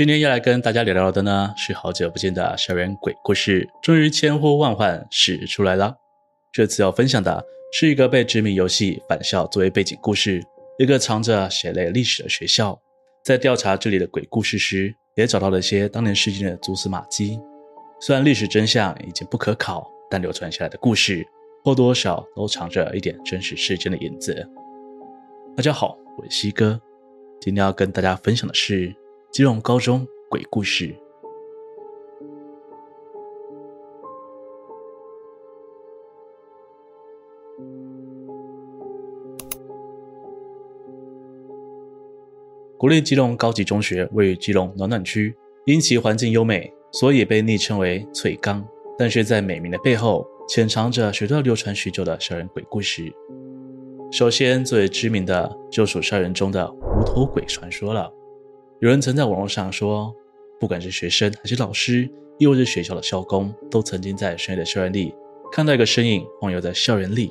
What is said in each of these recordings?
今天要来跟大家聊聊的呢，是好久不见的校园鬼故事，终于千呼万唤始出来了。这次要分享的是一个被知名游戏返校作为背景故事，一个藏着血泪历史的学校。在调查这里的鬼故事时，也找到了一些当年事件的蛛丝马迹。虽然历史真相已经不可考，但流传下来的故事或多或少都藏着一点真实事件的影子。大家好，我是西哥，今天要跟大家分享的是。基隆高中鬼故事。国立基隆高级中学位于基隆暖暖区，因其环境优美，所以被昵称为“翠冈”。但是在美名的背后，潜藏着许多流传许久的校园鬼故事。首先，最知名的就属校园中的无头鬼传说了。有人曾在网络上说，不管是学生还是老师，亦或是学校的校工，都曾经在深夜的校园里看到一个身影晃悠在校园里。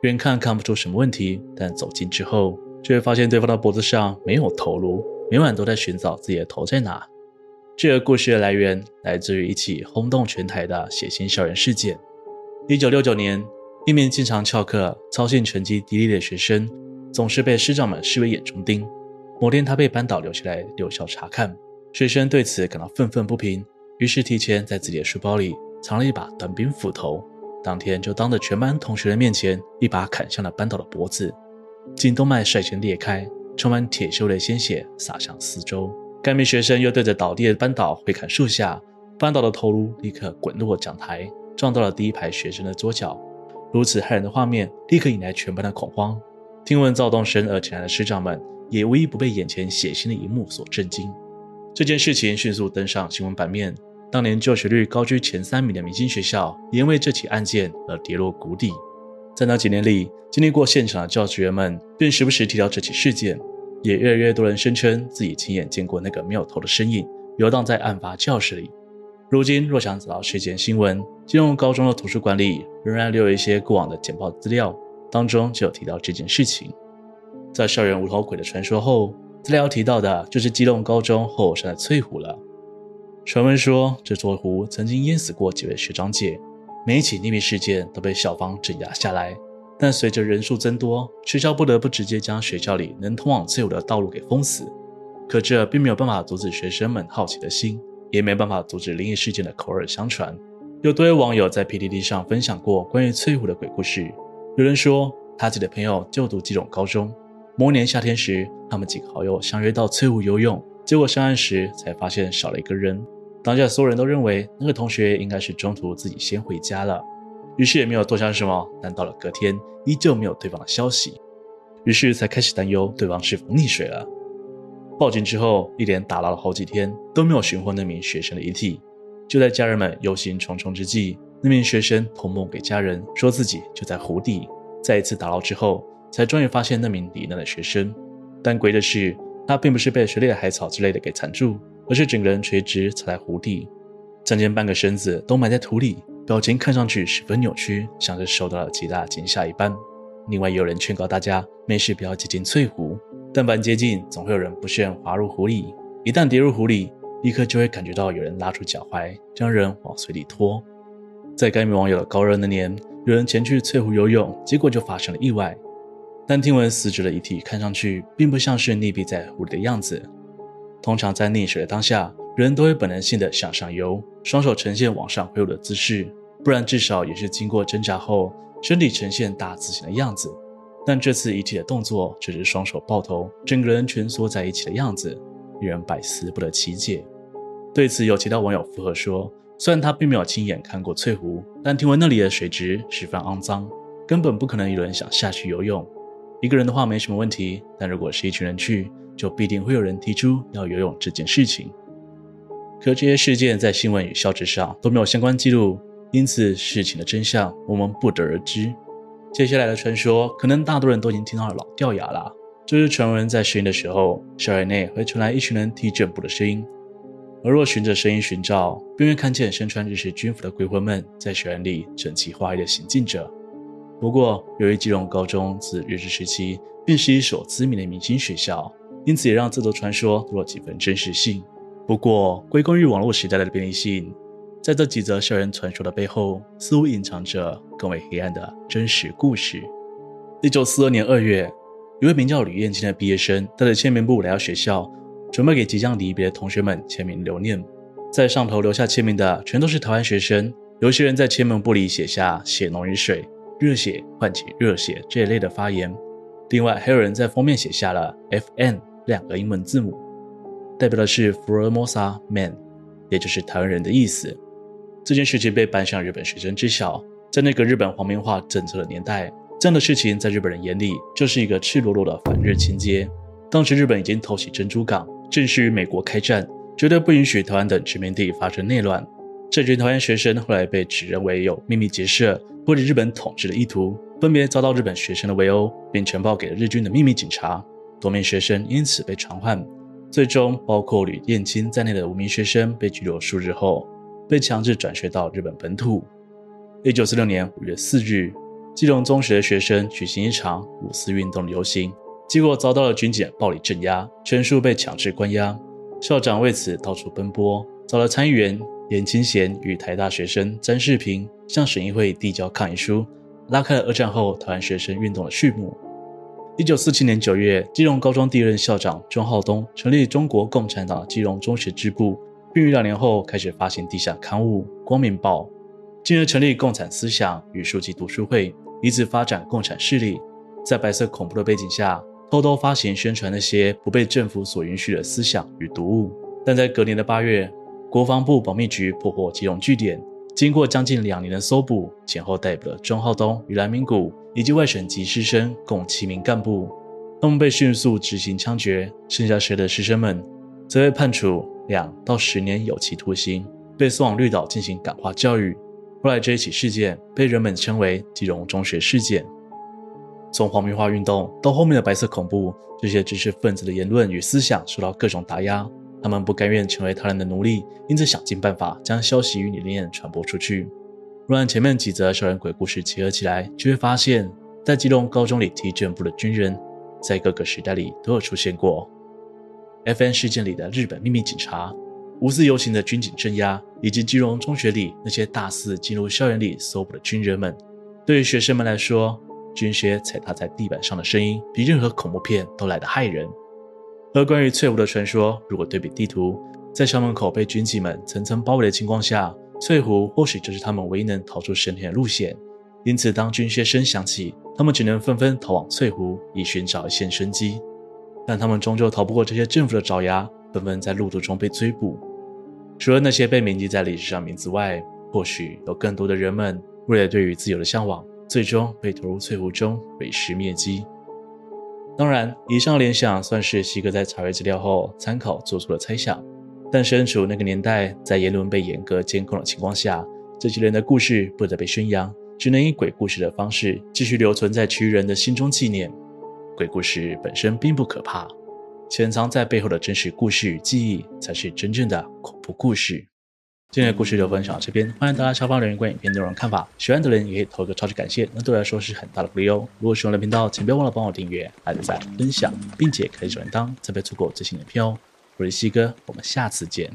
远看看不出什么问题，但走近之后，却发现对方的脖子上没有头颅，每晚都在寻找自己的头在哪。这个故事的来源来自于一起轰动全台的血腥校园事件。一九六九年，一名经常翘课、操行成绩低劣的学生，总是被师长们视为眼中钉。某天，他被班导留下来留校查看，学生对此感到愤愤不平，于是提前在自己的书包里藏了一把短柄斧头，当天就当着全班同学的面前，一把砍向了班导的脖子，颈动脉率先裂开，充满铁锈的鲜血洒向四周。该名学生又对着倒地的班导挥砍数下，班导的头颅立刻滚落讲台，撞到了第一排学生的桌角。如此骇人的画面，立刻引来全班的恐慌。听闻躁动声而前来的师长们。也无一不被眼前血腥的一幕所震惊。这件事情迅速登上新闻版面，当年就学率高居前三名的明星学校，也因为这起案件而跌落谷底。在那几年里，经历过现场的教职员们便时不时提到这起事件，也越来越多人声称自己亲眼见过那个没有头的身影游荡在案发教室里。如今若想找到事件新闻，进入高中的图书馆里仍然留有一些过往的简报资料，当中就有提到这件事情。在校园无头鬼的传说后，资料提到的就是基隆高中后山的翠湖了。传闻说，这座湖曾经淹死过几位学长姐，每一起匿名事件都被校方镇压下来。但随着人数增多，学校不得不直接将学校里能通往翠湖的道路给封死。可这并没有办法阻止学生们好奇的心，也没办法阻止灵异事件的口耳相传。有多位网友在 PTT 上分享过关于翠湖的鬼故事。有人说，他自己的朋友就读基隆高中。某年夏天时，他们几个好友相约到翠湖游泳，结果上岸时才发现少了一个人。当下所有人都认为那个同学应该是中途自己先回家了，于是也没有多想什么。但到了隔天，依旧没有对方的消息，于是才开始担忧对方是否溺水了。报警之后，一连打捞了好几天都没有寻获那名学生的遗体。就在家人们忧心忡忡之际，那名学生托梦给家人，说自己就在湖底。再一次打捞之后，才终于发现那名罹难的学生，但诡异的是，他并不是被水里的海草之类的给缠住，而是整个人垂直踩在湖底，将近半个身子都埋在土里，表情看上去十分扭曲，像是受到了极大惊吓一般。另外，也有人劝告大家没事不要接近翠湖，但凡接近，总会有人不慎滑入湖里，一旦跌入湖里，立刻就会感觉到有人拉住脚踝，将人往水里拖。在该名网友的高热那年，有人前去翠湖游泳，结果就发生了意外。但听闻死者的遗体看上去并不像是溺毙在湖里的样子。通常在溺水的当下，人都会本能性的向上游，双手呈现往上挥舞的姿势，不然至少也是经过挣扎后，身体呈现大字形的样子。但这次遗体的动作只是双手抱头，整个人蜷缩在一起的样子，令人百思不得其解。对此，有其他网友附和说，虽然他并没有亲眼看过翠湖，但听闻那里的水质十分肮脏，根本不可能有人想下去游泳。一个人的话没什么问题，但如果是一群人去，就必定会有人提出要游泳这件事情。可这些事件在新闻与校志上都没有相关记录，因此事情的真相我们不得而知。接下来的传说，可能大多人都已经听到了老掉牙了。就是传闻在实验的时候，校园内会传来一群人踢正步的声音，而若循着声音寻找，便会看见身穿日式军服的鬼魂们在校园里整齐划一的行进着。不过，由于基隆高中自日治时期便是一所知名的明星学校，因此也让这座传说多了几分真实性。不过，归功于网络时代的便利性，在这几则校园传说的背后，似乎隐藏着更为黑暗的真实故事。一九四二年二月，一位名叫吕燕青的毕业生带着签名簿来到学校，准备给即将离别的同学们签名留念。在上头留下签名的全都是台湾学生，有些人在签名簿里写下“血浓于水”“热血唤起热血”这一类的发言。另外，还有人在封面写下了 “FN” 两个英文字母，代表的是 “Formosa Man”，也就是台湾人的意思。这件事情被班上日本学生知晓，在那个日本皇民化政策的年代。这样的事情在日本人眼里就是一个赤裸裸的反日情节。当时日本已经偷袭珍珠港，正式与美国开战，绝对不允许台湾等殖民地发生内乱。这群台湾学生后来被指认为有秘密结社或者日本统治的意图，分别遭到日本学生的围殴，并呈报给了日军的秘密警察。多名学生因此被传唤，最终包括吕彦青在内的五名学生被拘留数日后，被强制转学到日本本土。一九四六年五月四日。基隆中学的学生举行一场五四运动游行，结果遭到了军警暴力镇压，全数被强制关押。校长为此到处奔波，找了参议员颜清贤与台大学生詹世平，向审议会递交抗议书，拉开了二战后台湾学生运动的序幕。一九四七年九月，基隆高中第一任校长钟浩东成立中国共产党基隆中学支部，并于两年后开始发行地下刊物《光明报》，进而成立共产思想与书籍读书会。以此发展共产势力，在白色恐怖的背景下，偷偷发行宣传那些不被政府所允许的思想与读物。但在隔年的八月，国防部保密局破获基隆据点，经过将近两年的搜捕，前后逮捕了钟浩东与蓝明谷以及外省籍师生共七名干部，他们被迅速执行枪决，剩下十的师生们则被判处两到十年有期徒刑，被送往绿岛进行感化教育。后来这一起事件被人们称为基隆中学事件。从黄明化运动到后面的白色恐怖，这些知识分子的言论与思想受到各种打压，他们不甘愿成为他人的奴隶，因此想尽办法将消息与理念传播出去。若按前面几则校园鬼故事结合起来，就会发现，在基隆高中里踢正步的军人，在各个时代里都有出现过。FN 事件里的日本秘密警察。五四游行的军警镇压，以及基隆中学里那些大肆进入校园里搜捕的军人们，对于学生们来说，军靴踩踏在地板上的声音比任何恐怖片都来得骇人。而关于翠湖的传说，如果对比地图，在校门口被军警们层层包围的情况下，翠湖或许就是他们唯一能逃出生天的路线。因此，当军靴声响起，他们只能纷纷逃往翠湖，以寻找一线生机。但他们终究逃不过这些政府的爪牙，纷纷在路途中被追捕。除了那些被铭记在历史上名字外，或许有更多的人们为了对于自由的向往，最终被投入翠湖中毁尸灭迹。当然，以上联想算是西哥在查阅资料后参考做出的猜想，但身处那个年代，在言论被严格监控的情况下，这些人的故事不得被宣扬，只能以鬼故事的方式继续留存在其余人的心中纪念。鬼故事本身并不可怕。潜藏在背后的真实故事与记忆，才是真正的恐怖故事。今天的故事就分享到这边，欢迎大家下方留言关于影片内容看法。喜欢的人也可以投个超级感谢，那对我来说是很大的鼓励哦。如果喜欢的频道，请不要忘了帮我订阅、按赞、分享，并且开启小铃铛，才不会错过最新影片哦。我是西哥，我们下次见。